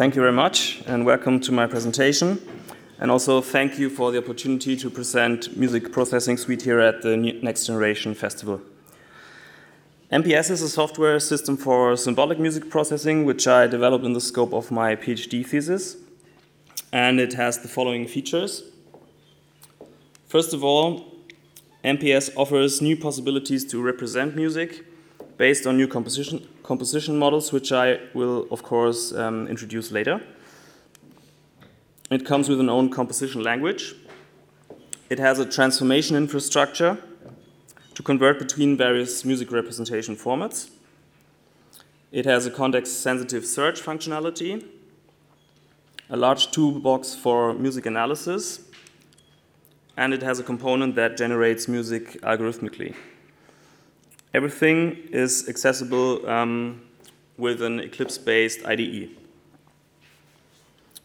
thank you very much and welcome to my presentation. And also thank you for the opportunity to present Music Processing Suite here at the Next Generation Festival. MPS is a software system for symbolic music processing, which I developed in the scope of my PhD thesis. And it has the following features. First of all, MPS offers new possibilities to represent music based on new composition, composition models, which I will, of course, um, introduce later. It comes with an own composition language. It has a transformation infrastructure to convert between various music representation formats. It has a context sensitive search functionality, a large toolbox for music analysis, and it has a component that generates music algorithmically. Everything is accessible um, with an Eclipse based IDE.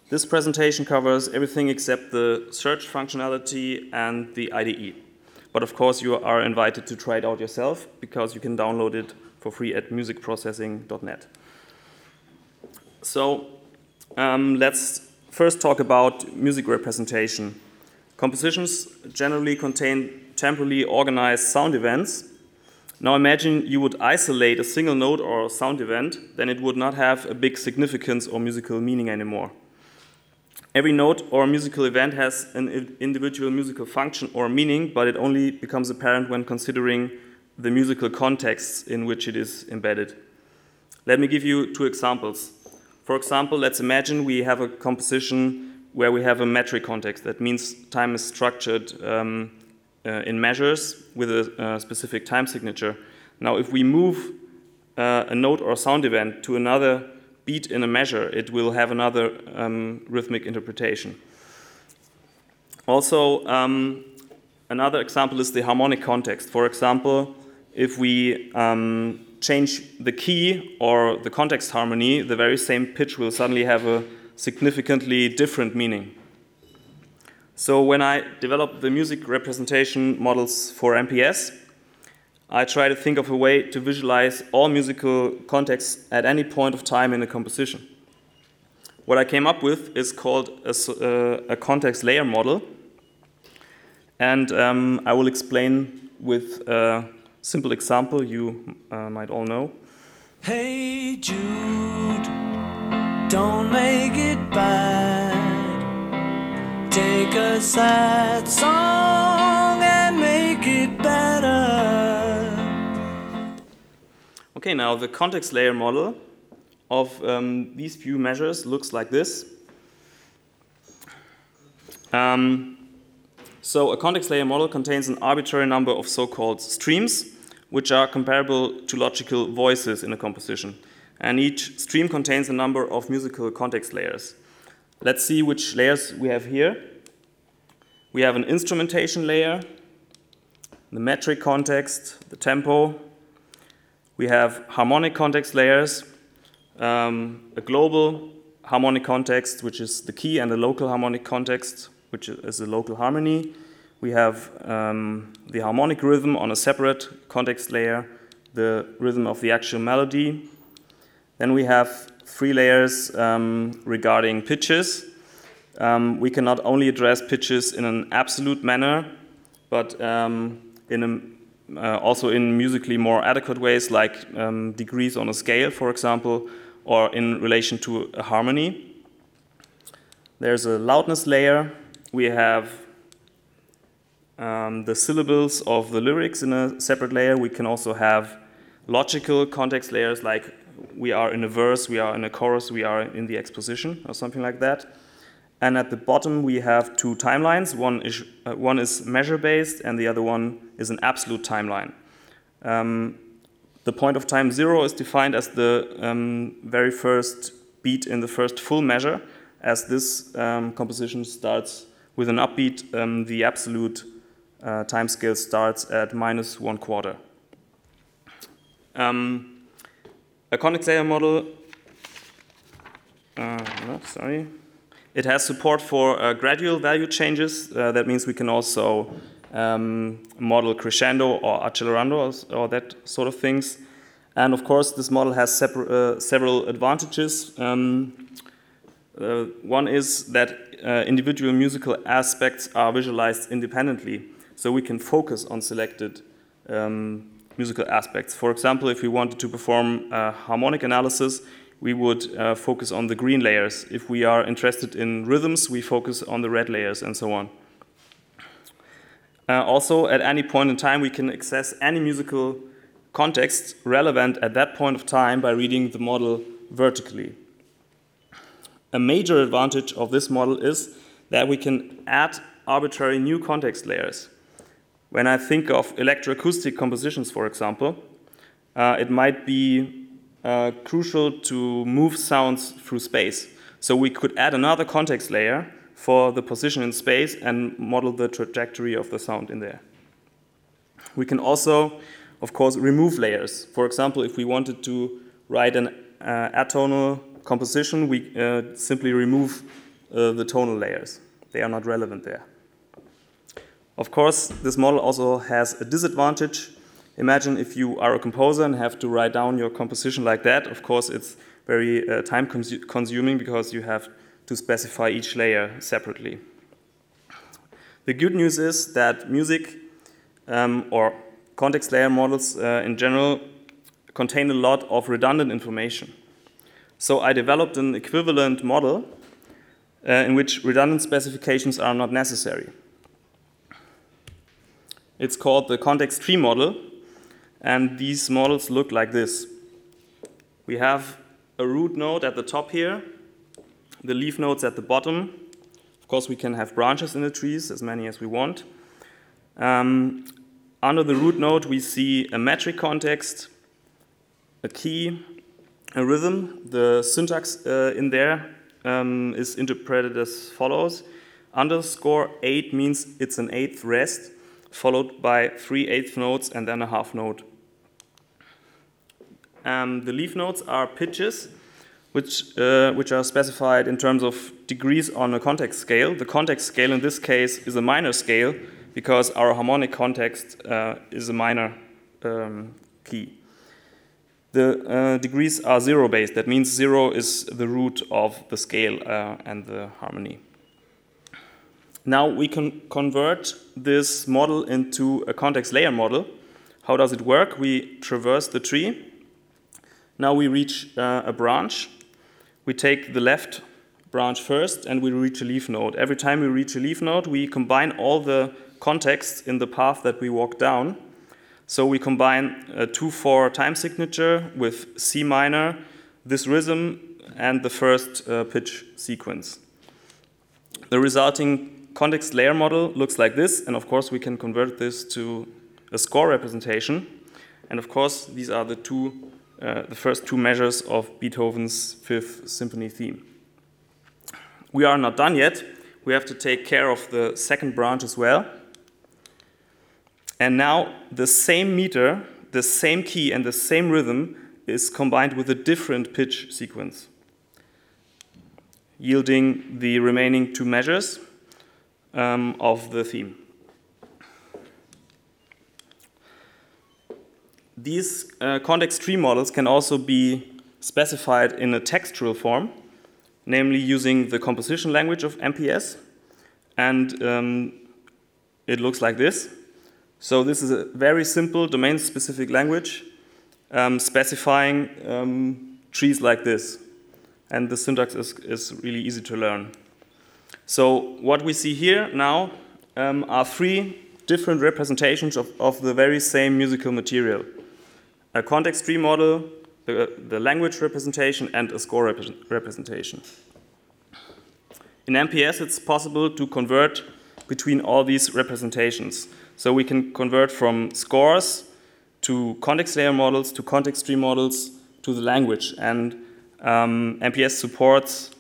This presentation covers everything except the search functionality and the IDE. But of course, you are invited to try it out yourself because you can download it for free at musicprocessing.net. So um, let's first talk about music representation. Compositions generally contain temporally organized sound events. Now imagine you would isolate a single note or sound event, then it would not have a big significance or musical meaning anymore. Every note or musical event has an individual musical function or meaning, but it only becomes apparent when considering the musical context in which it is embedded. Let me give you two examples. For example, let's imagine we have a composition where we have a metric context. That means time is structured um, in measures with a, a, specific time signature. Now, if we move uh, a note or a sound event to another beat in a measure, it will have another um, rhythmic interpretation. Also, um, another example is the harmonic context. For example, if we um, change the key or the context harmony, the very same pitch will suddenly have a significantly different meaning. So when I developed the music representation models for MPS, I try to think of a way to visualize all musical contexts at any point of time in a composition. What I came up with is called a, uh, a context layer model, and um, I will explain with a simple example you uh, might all know. Hey Jude. Don't make it bad. Take a sad song and make it better. Okay, now the context layer model of um, these few measures looks like this. Um, so a context layer model contains an arbitrary number of so-called streams, which are comparable to logical voices in a composition and each stream contains a number of musical context layers. Let's see which layers we have here. We have an instrumentation layer, the metric context, the tempo. We have harmonic context layers, um, a global harmonic context, which is the key, and a local harmonic context, which is a local harmony. We have um, the harmonic rhythm on a separate context layer, the rhythm of the actual melody, then we have three layers um, regarding pitches. Um, we can not only address pitches in an absolute manner, but um, in a, uh, also in musically more adequate ways, like um, degrees on a scale, for example, or in relation to a harmony. There's a loudness layer. We have um, the syllables of the lyrics in a separate layer. We can also have logical context layers like we are in a verse, we are in a chorus, we are in the exposition, or something like that. And at the bottom, we have two timelines. One is, uh, one is measure based, and the other one is an absolute timeline. Um, the point of time zero is defined as the um, very first beat in the first full measure. As this um, composition starts with an upbeat, um, the absolute uh, time scale starts at minus one quarter. Um, a context layer model, uh, no, sorry, it has support for uh, gradual value changes. Uh, that means we can also um, model crescendo or accelerando or, or, that sort of things. And of course, this model has uh, several advantages. Um, Uh, one is that uh, individual musical aspects are visualized independently, so we can focus on selected um, musical aspects. For example, if we wanted to perform harmonic analysis, we would uh, focus on the green layers. If we are interested in rhythms, we focus on the red layers and so on. Uh, also, at any point in time, we can access any musical context relevant at that point of time by reading the model vertically. A major advantage of this model is that we can add arbitrary new context layers. When I think of electroacoustic compositions, for example, uh, it might be uh, crucial to move sounds through space. So we could add another context layer for the position in space and model the trajectory of the sound in there. We can also, of course, remove layers. For example, if we wanted to write an uh, atonal composition, we uh, simply remove uh, the tonal layers. They are not relevant there. Of course, this model also has a disadvantage. Imagine if you are a composer and have to write down your composition like that. Of course, it's very uh, time consuming because you have to specify each layer separately. The good news is that music um, or context layer models uh, in general contain a lot of redundant information. So I developed an equivalent model uh, in which redundant specifications are not necessary. It's called the context tree model, and these models look like this. We have a root node at the top here, the leaf nodes at the bottom. Of course, we can have branches in the trees, as many as we want. Um, under the root node, we see a metric context, a key, a rhythm. The syntax uh, in there um, is interpreted as follows. Underscore 8 means it's an eighth rest, followed by three eighth notes and then a half note. Um, the leaf notes are pitches which, uh, which are specified in terms of degrees on a context scale. The context scale in this case is a minor scale because our harmonic context uh, is a minor um, key. The uh, degrees are zero based. That means zero is the root of the scale uh, and the harmony. Now we can convert this model into a context layer model. How does it work? We traverse the tree. Now we reach uh, a branch we take the left branch first and we reach a leaf node. Every time we reach a leaf node, we combine all the contexts in the path that we walk down. So we combine a 2-4 time signature with C minor, this rhythm, and the first uh, pitch sequence. The resulting context layer model looks like this, and of course we can convert this to a score representation. And of course, these are the two uh, the first two measures of Beethoven's Fifth Symphony theme. We are not done yet. We have to take care of the second branch as well. And now the same meter, the same key, and the same rhythm is combined with a different pitch sequence, yielding the remaining two measures um, of the theme. These uh, context tree models can also be specified in a textual form, namely using the composition language of MPS. And um, it looks like this. So this is a very simple domain-specific language um, specifying um, trees like this. And the syntax is, is really easy to learn. So what we see here now um, are three different representations of, of the very same musical material a context tree model, the, the language representation, and a score rep representation. In MPS, it's possible to convert between all these representations. So we can convert from scores to context layer models, to context tree models, to the language. And um, MPS supports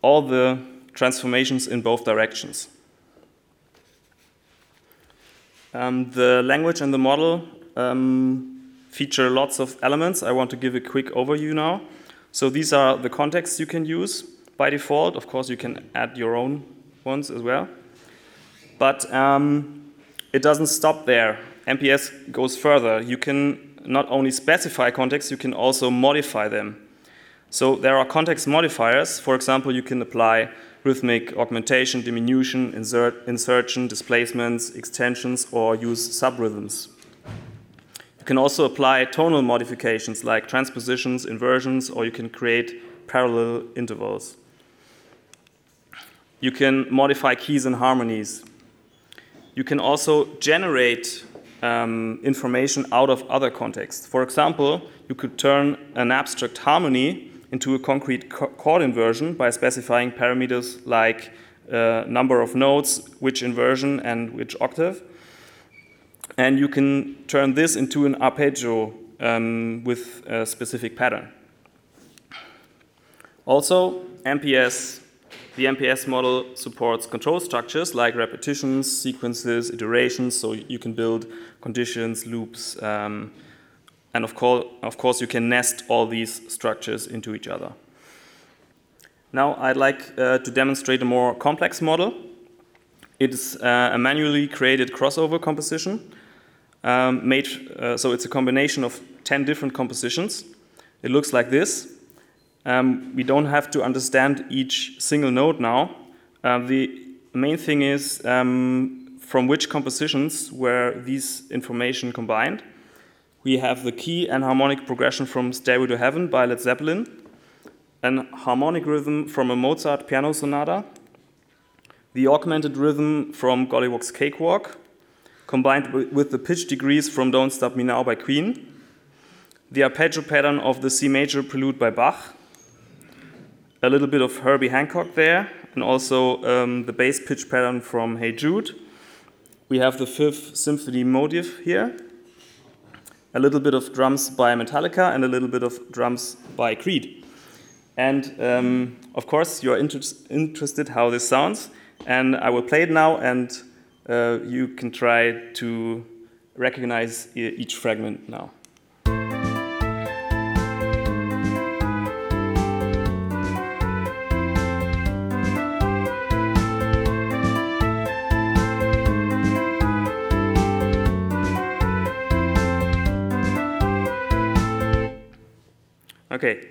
all the transformations in both directions. Um, the language and the model um, feature lots of elements. I want to give a quick overview now. So these are the contexts you can use by default. Of course, you can add your own ones as well. But um, it doesn't stop there. MPS goes further. You can not only specify contexts, you can also modify them. So there are context modifiers. For example, you can apply rhythmic augmentation, diminution, insert, insertion, displacements, extensions, or use subrhythms. You can also apply tonal modifications like transpositions, inversions, or you can create parallel intervals. You can modify keys and harmonies. You can also generate um, information out of other contexts. For example, you could turn an abstract harmony into a concrete chord inversion by specifying parameters like uh, number of notes, which inversion, and which octave. And you can turn this into an arpeggio um, with a specific pattern. Also, MPS, the MPS model supports control structures like repetitions, sequences, iterations, so you can build conditions, loops, um, and of, course, of course, you can nest all these structures into each other. Now, I'd like uh, to demonstrate a more complex model. It's uh, a manually created crossover composition. Um, made, uh, so it's a combination of 10 different compositions. It looks like this. Um, we don't have to understand each single note now. Uh, the main thing is um, from which compositions were these information combined we have the key and harmonic progression from Stairway to Heaven by Led Zeppelin, an harmonic rhythm from a Mozart piano sonata, the augmented rhythm from Golliwogg's Cakewalk, combined with the pitch degrees from Don't Stop Me Now by Queen, the arpeggio pattern of the C major prelude by Bach, a little bit of Herbie Hancock there, and also um, the bass pitch pattern from Hey Jude. We have the fifth symphony motive here, a little bit of drums by Metallica and a little bit of drums by Creed. And um, of course, you're inter interested how this sounds, and I will play it now, and uh, you can try to recognize each fragment now. Okay,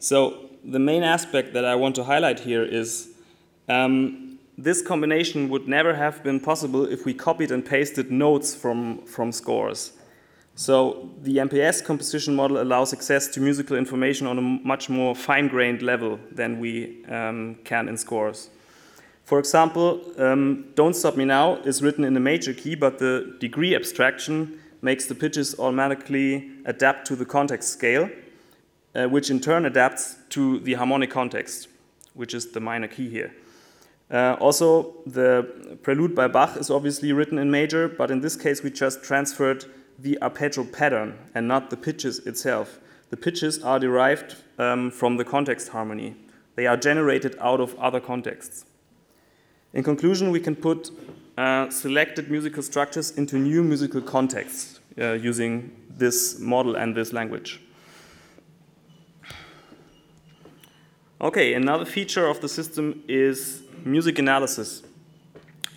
so the main aspect that I want to highlight here is um, this combination would never have been possible if we copied and pasted notes from, from scores. So the MPS composition model allows access to musical information on a much more fine-grained level than we um, can in scores. For example, um, Don't Stop Me Now is written in a major key, but the degree abstraction makes the pitches automatically adapt to the context scale uh, which in turn adapts to the harmonic context, which is the minor key here. Uh, also, the prelude by Bach is obviously written in major, but in this case we just transferred the arpeggio pattern and not the pitches itself. The pitches are derived um, from the context harmony. They are generated out of other contexts. In conclusion, we can put uh, selected musical structures into new musical contexts uh, using this model and this language. Okay, another feature of the system is music analysis.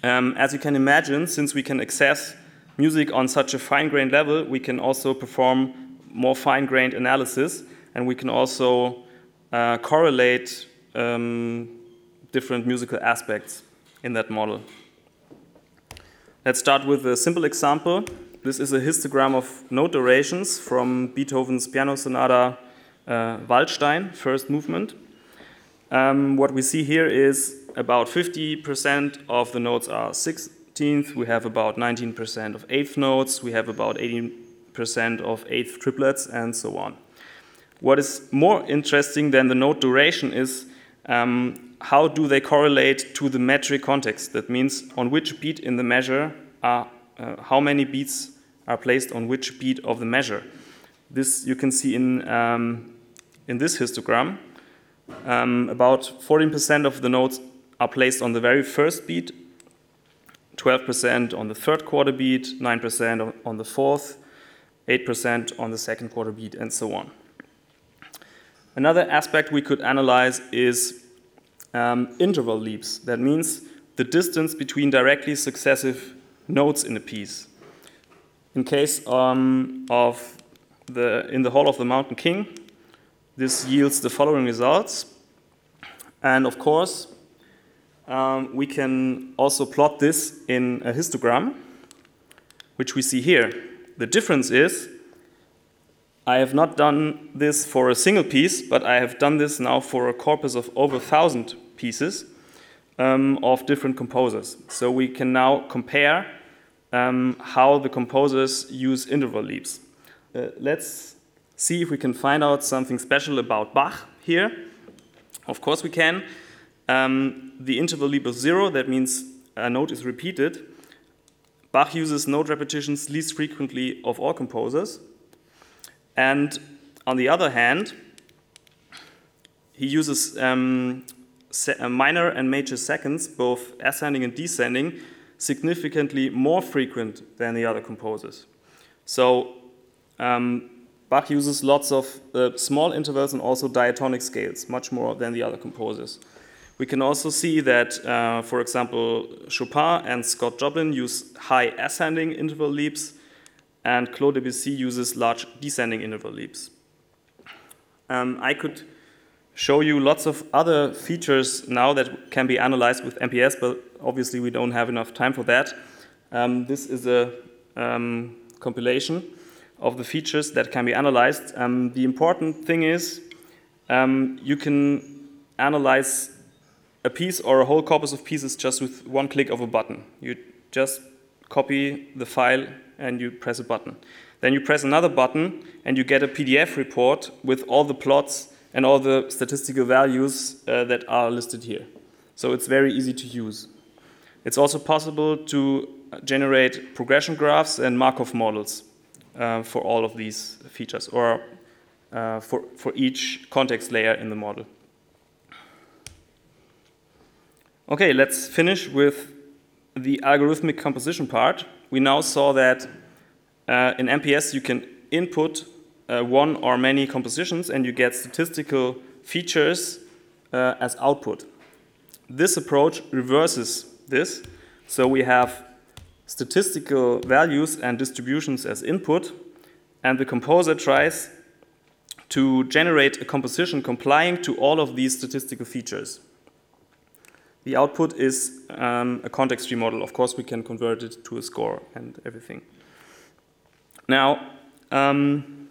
Um, as you can imagine, since we can access music on such a fine-grained level, we can also perform more fine-grained analysis, and we can also uh, correlate um, different musical aspects in that model. Let's start with a simple example. This is a histogram of note durations from Beethoven's piano sonata uh, Waldstein, first movement. Um, what we see here is about 50% of the notes are 16th, we have about 19% of eighth notes, we have about 18% of eighth triplets, and so on. What is more interesting than the note duration is um, how do they correlate to the metric context? That means on which beat in the measure are, uh, how many beats are placed on which beat of the measure. This you can see in, um, in this histogram. Um, about 14% of the notes are placed on the very first beat, 12% on the third quarter beat, 9% on the fourth, 8% on the second quarter beat, and so on. Another aspect we could analyze is um, interval leaps. That means the distance between directly successive notes in a piece. In case um, of the in the Hall of the Mountain King, this yields the following results. And of course, um, we can also plot this in a histogram, which we see here. The difference is I have not done this for a single piece, but I have done this now for a corpus of over 1,000 pieces um, of different composers. So we can now compare um, how the composers use interval leaps. Uh, let's see if we can find out something special about Bach here. Of course we can. Um, the interval leap of zero, that means a note is repeated. Bach uses note repetitions least frequently of all composers. And on the other hand, he uses um, uh, minor and major seconds, both ascending and descending, significantly more frequent than the other composers. So um, Bach uses lots of uh, small intervals and also diatonic scales, much more than the other composers. We can also see that, uh, for example, Chopin and Scott Joplin use high ascending interval leaps, and Claude Debussy uses large descending interval leaps. Um, I could show you lots of other features now that can be analyzed with MPS, but obviously we don't have enough time for that. Um, this is a um, compilation of the features that can be analyzed. Um, the important thing is um, you can analyze a piece or a whole corpus of pieces just with one click of a button. You just copy the file and you press a button. Then you press another button and you get a PDF report with all the plots and all the statistical values uh, that are listed here. So it's very easy to use. It's also possible to generate progression graphs and Markov models uh, for all of these features or uh, for, for each context layer in the model. Okay, let's finish with the algorithmic composition part we now saw that uh, in MPS you can input uh, one or many compositions and you get statistical features uh, as output. This approach reverses this. So we have statistical values and distributions as input, and the composer tries to generate a composition complying to all of these statistical features. The output is um, a context tree model. Of course, we can convert it to a score and everything. Now, um,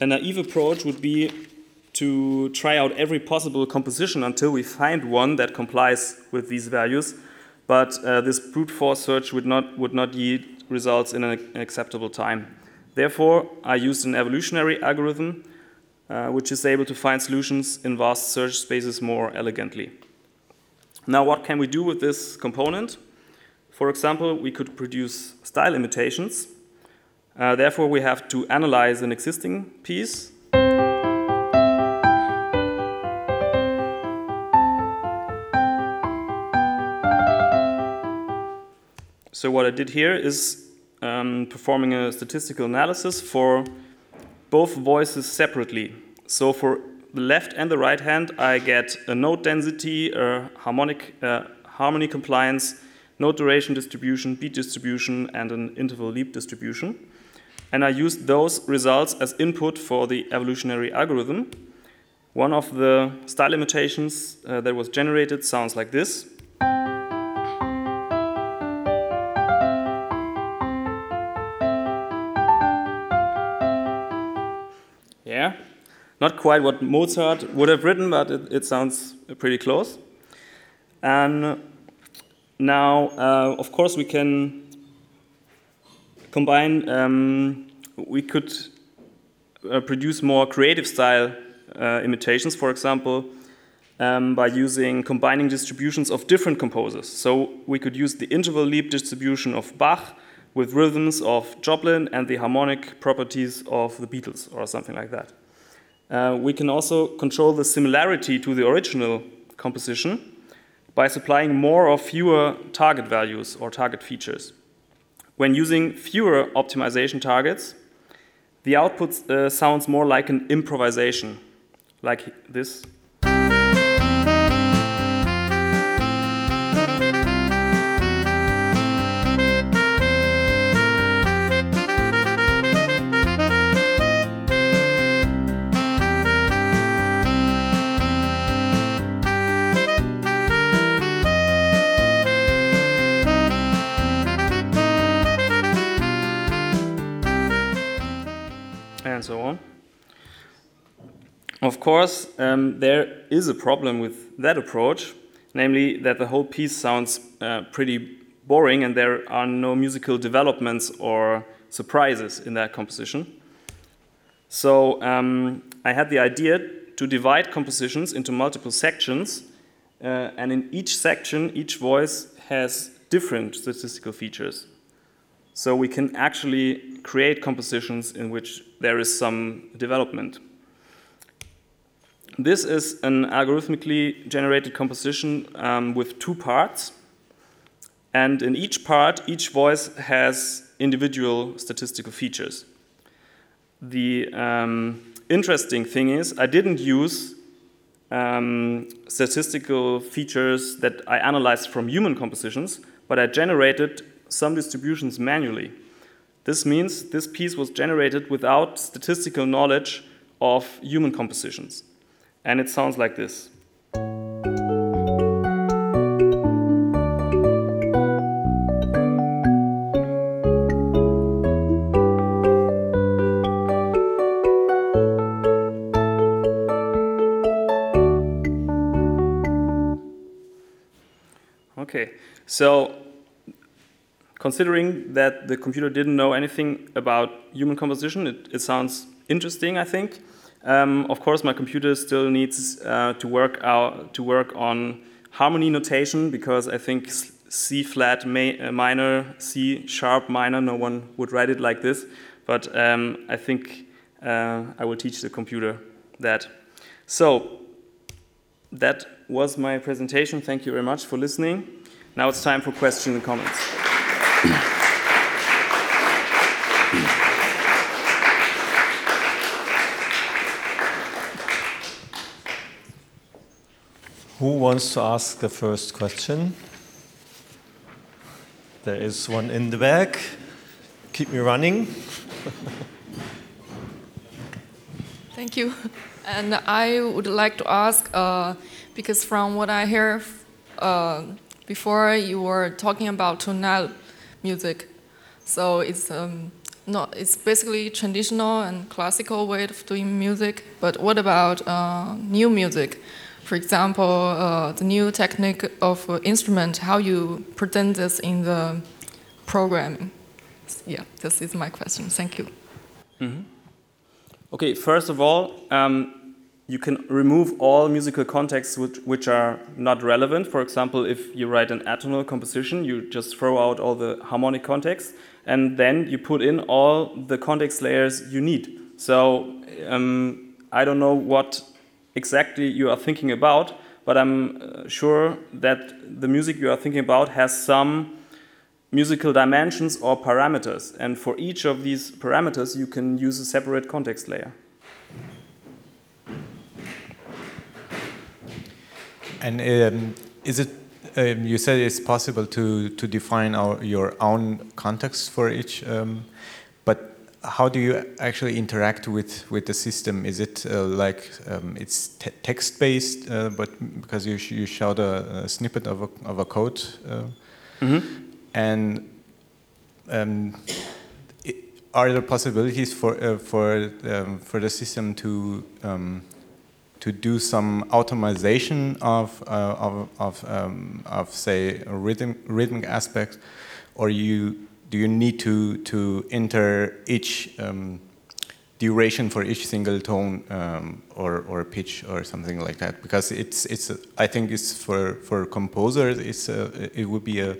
a naive approach would be to try out every possible composition until we find one that complies with these values. But uh, this brute force search would not, would not yield results in an acceptable time. Therefore, I used an evolutionary algorithm uh, which is able to find solutions in vast search spaces more elegantly. Now, what can we do with this component? For example, we could produce style imitations. Uh, therefore, we have to analyze an existing piece. So what I did here is um, performing a statistical analysis for both voices separately. So for the left and the right hand, I get a note density, a harmonic uh, harmony compliance, note duration distribution, beat distribution, and an interval leap distribution. And I used those results as input for the evolutionary algorithm. One of the style imitations uh, that was generated sounds like this. Not quite what Mozart would have written, but it, it sounds pretty close. And now, uh, of course, we can combine, um, we could uh, produce more creative style uh, imitations, for example, um, by using combining distributions of different composers. So we could use the interval leap distribution of Bach with rhythms of Joplin and the harmonic properties of the Beatles or something like that. Uh, we can also control the similarity to the original composition by supplying more or fewer target values or target features. When using fewer optimization targets, the output uh, sounds more like an improvisation, like this. Of course, um, there is a problem with that approach, namely that the whole piece sounds uh, pretty boring and there are no musical developments or surprises in that composition. So um, I had the idea to divide compositions into multiple sections, uh, and in each section, each voice has different statistical features. So we can actually create compositions in which there is some development. This is an algorithmically generated composition um, with two parts. And in each part, each voice has individual statistical features. The um, interesting thing is, I didn't use um, statistical features that I analyzed from human compositions, but I generated some distributions manually. This means this piece was generated without statistical knowledge of human compositions. And it sounds like this. Okay, so considering that the computer didn't know anything about human composition, it, it sounds interesting, I think. Um, of course, my computer still needs uh, to work out to work on harmony notation because I think C flat uh, minor, C sharp minor. No one would write it like this, but um, I think uh, I will teach the computer that. So that was my presentation. Thank you very much for listening. Now it's time for questions and comments. Who wants to ask the first question? There is one in the back. Keep me running. Thank you. And I would like to ask, uh, because from what I hear uh, before you were talking about tonal music. So it's um, not it's basically traditional and classical way of doing music. But what about uh, new music? For example, uh, the new technique of uh, instrument, how you present this in the programming. Yeah, this is my question. Thank you. Mm -hmm. Okay, first of all, um, you can remove all musical contexts which, which are not relevant. For example, if you write an atonal composition, you just throw out all the harmonic contexts and then you put in all the context layers you need. So um, I don't know what exactly you are thinking about, but I'm uh, sure that the music you are thinking about has some musical dimensions or parameters. And for each of these parameters, you can use a separate context layer. And um, is it? Um, you said it's possible to to define our, your own context for each, um, how do you actually interact with with the system? Is it uh, like um, it's te text based, uh, but because you sh you showed a, a, snippet of a of a code, uh, mm -hmm. and um, are there possibilities for uh, for um, for the system to um, to do some automation of, uh, of, of, um, of, say, rhythm, rhythmic aspects, or you, do you need to, to enter each um, duration for each single tone um, or, or pitch or something like that? Because it's, it's I think it's for, for composers, it's a, it would be a,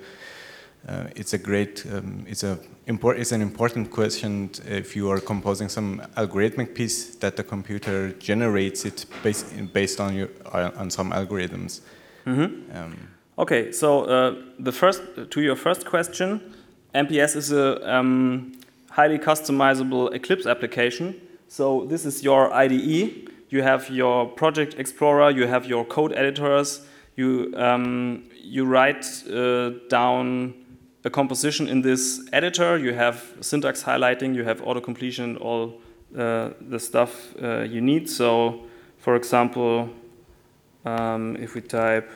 uh, it's a great, um, it's a import, it's an important question if you are composing some algorithmic piece that the computer generates it based based on your on some algorithms. Mm -hmm. um, okay, so uh, the first to your first question, MPS is a um, highly customizable Eclipse application. So this is your IDE. You have your project explorer. You have your code editors. You um, you write uh, down a composition in this editor. You have syntax highlighting, you have auto-completion, all uh, the stuff uh, you need. So, for example, um, if we type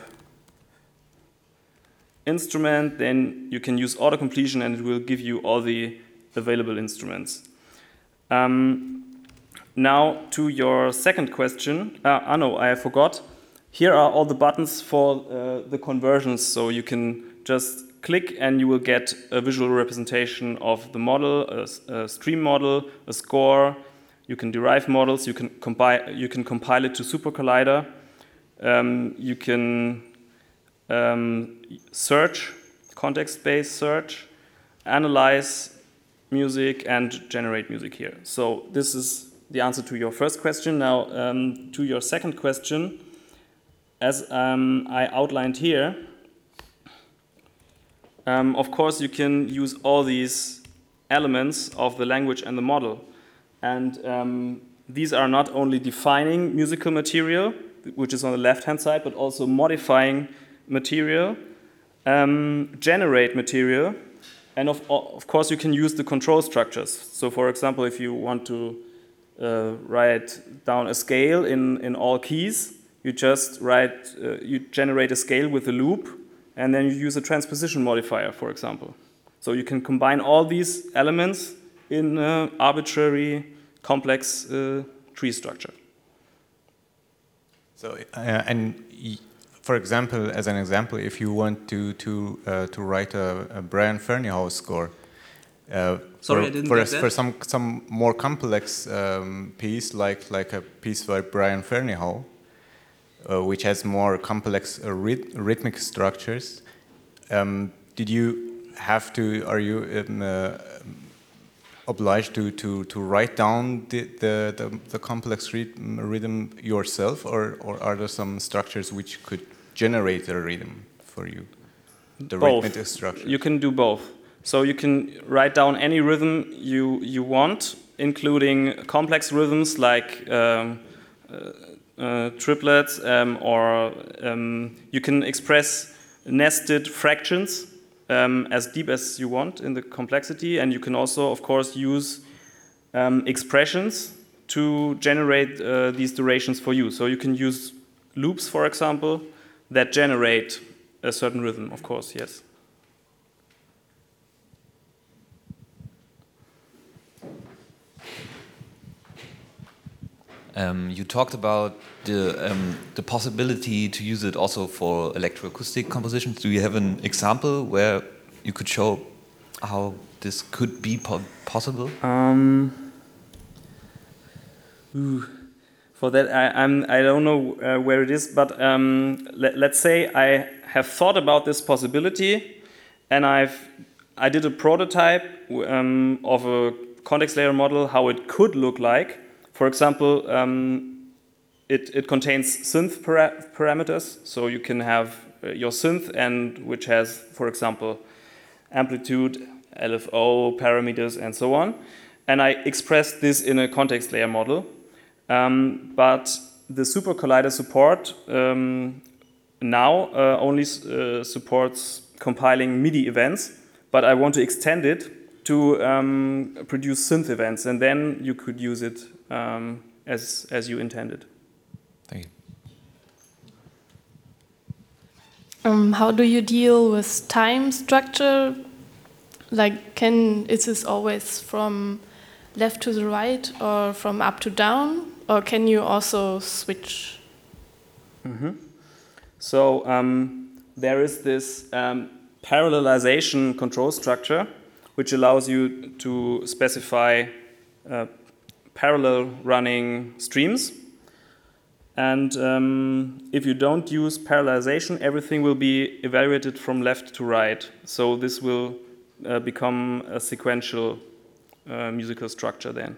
instrument, then you can use auto-completion and it will give you all the available instruments. Um, now to your second question. Uh, ah, no, I forgot. Here are all the buttons for uh, the conversions, so you can just click and you will get a visual representation of the model, a, a stream model, a score. You can derive models. You can compile. You can compile it to SuperCollider. Um, you can um, search, context-based search, analyze music, and generate music here. So this is the answer to your first question. Now um, to your second question, as um, I outlined here, um, of course you can use all these elements of the language and the model. And um, these are not only defining musical material, which is on the left-hand side, but also modifying material, um, generate material, and of, of course you can use the control structures. So for example, if you want to uh, write down a scale in, in all keys, you just write, uh, you generate a scale with a loop, and then you use a transposition modifier, for example. So you can combine all these elements in an arbitrary, complex uh, tree structure. So, uh, and for example, as an example, if you want to to uh, to write a, a Brian Ferneyhough score, uh, Sorry, for, I didn't for, that. for some some more complex um, piece, like like a piece by Brian Ferneyhough, uh, which has more complex uh, rhythmic structures, um, did you have to? Are you um, uh, obliged to, to, to write down the, the, the, the complex rhythm yourself, or, or are there some structures which could generate a rhythm for you? The both. rhythmic structure. You can do both. So you can write down any rhythm you you want, including complex rhythms like um, uh, uh, triplets, um, or um, you can express nested fractions um, as deep as you want in the complexity, and you can also, of course, use um, expressions to generate uh, these durations for you. So you can use loops, for example, that generate a certain rhythm, of course, yes. Um, you talked about the um, the possibility to use it also for electroacoustic compositions. Do you have an example where you could show how this could be po possible? Um, for that, I, I'm, I don't know uh, where it is, but um, let, let's say I have thought about this possibility, and I've I did a prototype um, of a context layer model, how it could look like. For example, um, it, it contains synth para parameters, so you can have uh, your synth and which has, for example, amplitude, LFO parameters, and so on. And I expressed this in a context layer model. Um, but the SuperCollider support um, now uh, only uh, supports compiling MIDI events, but I want to extend it to um, produce synth events, and then you could use it um, as, as you intended. Thank you. Um, how do you deal with time structure? Like, can is this always from left to the right or from up to down, or can you also switch? Mm -hmm. So um, there is this um, parallelization control structure, which allows you to specify uh, parallel running streams and um, if you don't use parallelization, everything will be evaluated from left to right. So this will uh, become a sequential uh, musical structure then.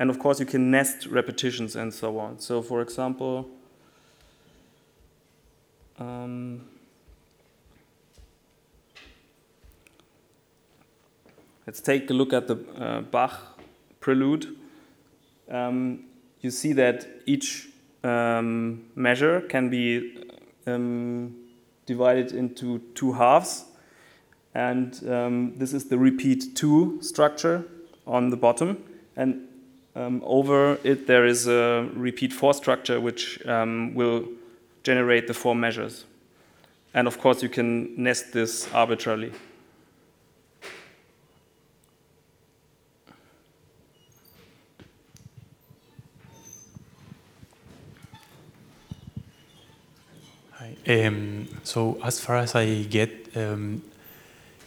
And of course, you can nest repetitions and so on. So, for example, um, let's take a look at the uh, Bach prelude. Um, you see that each um, measure can be um, divided into two halves. And um, this is the repeat 2 structure on the bottom. And um, over it, there is a repeat four structure which um, will generate the four measures. And of course, you can nest this arbitrarily. Hi. Um, so, as far as I get, um,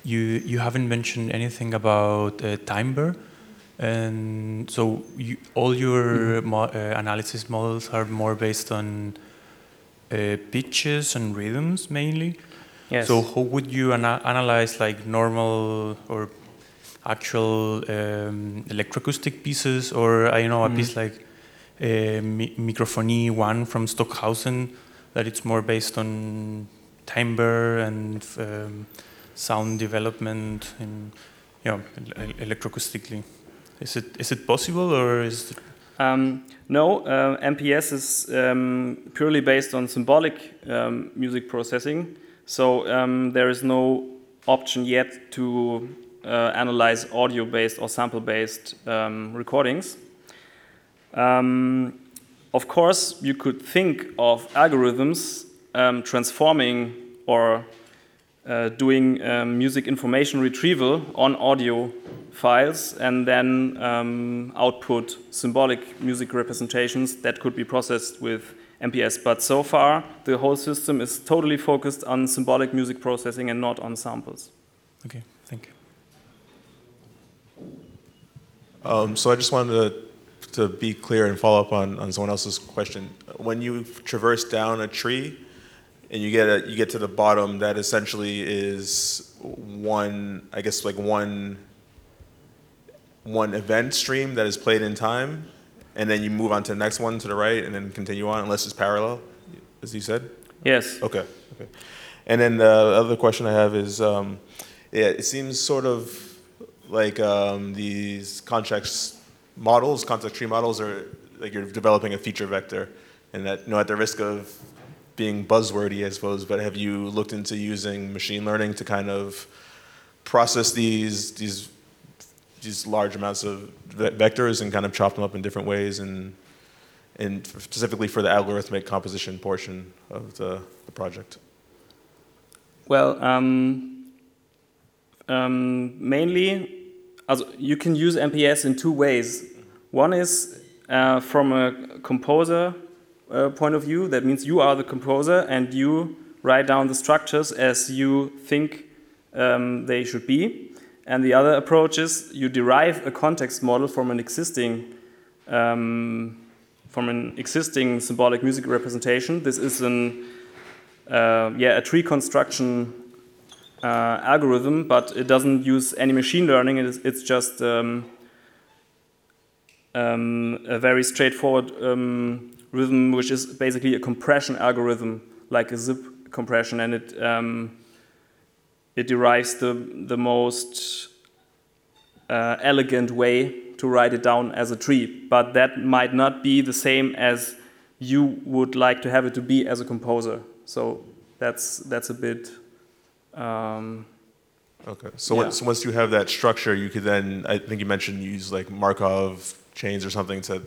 you you haven't mentioned anything about uh, timbre and so you, all your mo uh, analysis models are more based on uh, pitches and rhythms mainly. Yes. So how would you ana analyze like normal or actual um, electroacoustic pieces, or I know a Mhm. piece like uh, Mi Mikrophonie One from Stockhausen, that it's more based on timbre and um, sound development and yeah, el- electroacoustically. Is it is it possible or is it Um, no, uh, MPS is um, purely based on symbolic um, music processing. So um, there is no option yet to uh, analyze audio-based or sample-based um, recordings. Um, of course, you could think of algorithms transforming or uh, doing um, music information retrieval on audio files and then um, output symbolic music representations that could be processed with MPS. But so far, the whole system is totally focused on symbolic music processing and not on samples. okay? Thank you. Um, so I just wanted to, to be clear and follow up on, on someone else's question. When you traverse down a tree and you get a, you get to the bottom, that essentially is one, I guess like one one event stream that is played in time, and then you move on to the next one to the right, and then continue on unless it's parallel, as you said. Yes. Okay. Okay. And then the other question I have is, um, yeah, it seems sort of like um, these context models, context tree models, are like you're developing a feature vector, and that you know at the risk of being buzzwordy, I suppose, but have you looked into using machine learning to kind of process these these these large amounts of vectors and kind of chop them up in different ways and and specifically for the algorithmic composition portion of the, the project. Well, um, um, mainly, also you can use MPS in two ways. One is uh, from a composer uh, point of view. That means you are the composer and you write down the structures as you think um, they should be. And the other approach is you derive a context model from an existing um, from an existing symbolic music representation. This is an uh, yeah a tree construction uh, algorithm, but it doesn't use any machine learning. It is, it's just um, um, a very straightforward um, rhythm, which is basically a compression algorithm, like a zip compression, and it um, it derives the the most uh, elegant way to write it down as a tree. But that might not be the same as you would like to have it to be as a composer. So that's that's a bit. Um, Okay. So Yeah. once once you have that structure, you could then I think you mentioned use like Markov chains or something to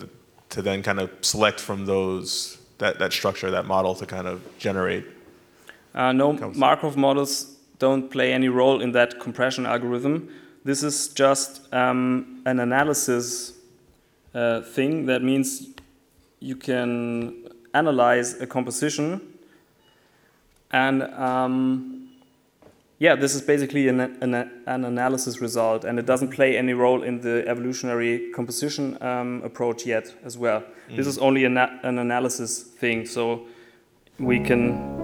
to then kind of select from those that, that structure, that model to kind of generate. Uh, no, Markov models don't play any role in that compression algorithm. This is just um, an analysis uh, thing. That means you can analyze a composition, and um, yeah, this is basically an, an, an analysis result, and it doesn't play any role in the evolutionary composition um, approach yet as well. This is only an, an analysis thing, so we can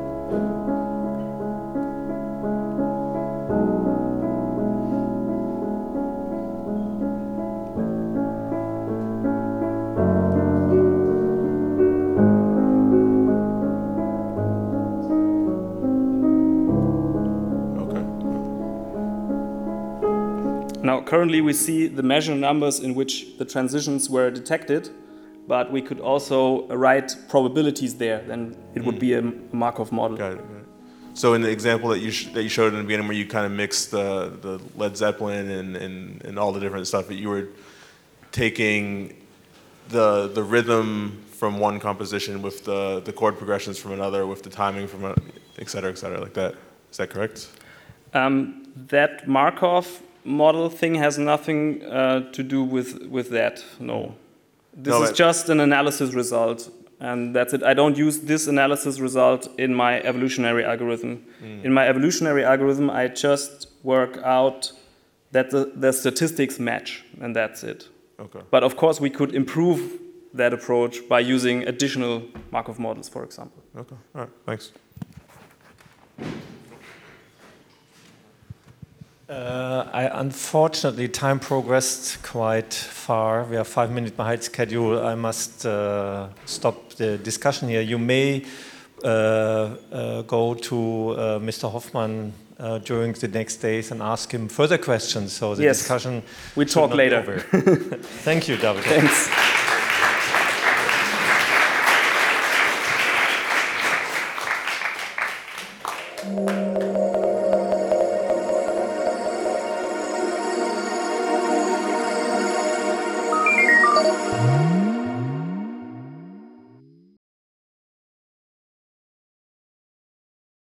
currently we see the measure numbers in which the transitions were detected, but we could also write probabilities there, then it would be a Markov model. Got it. Got it. So in the example that you sh- that you showed in the beginning, where you kind of mixed the, the Led Zeppelin and, and, and all the different stuff, that you were taking the the rhythm from one composition with the, the chord progressions from another, with the timing from a, et cetera, et cetera, like that. Is that correct? Um, that Markov model thing has nothing uh, to do with, with that, no. This No, is just an analysis result. and that's it. I don't use this analysis result in my evolutionary algorithm. In my evolutionary algorithm, I just work out that the, the statistics match, and that's it. Okay. But of course, we could improve that approach by using additional Markov models, for example. Okay. All right. Thanks. Uh, I unfortunately time progressed quite far. We are five minutes behind schedule. I must uh, stop the discussion here. You may uh, uh, go to uh, Mr. Hoffman uh, during the next days and ask him further questions. So the Yes. discussion We talk later. Thank you, David. Thanks.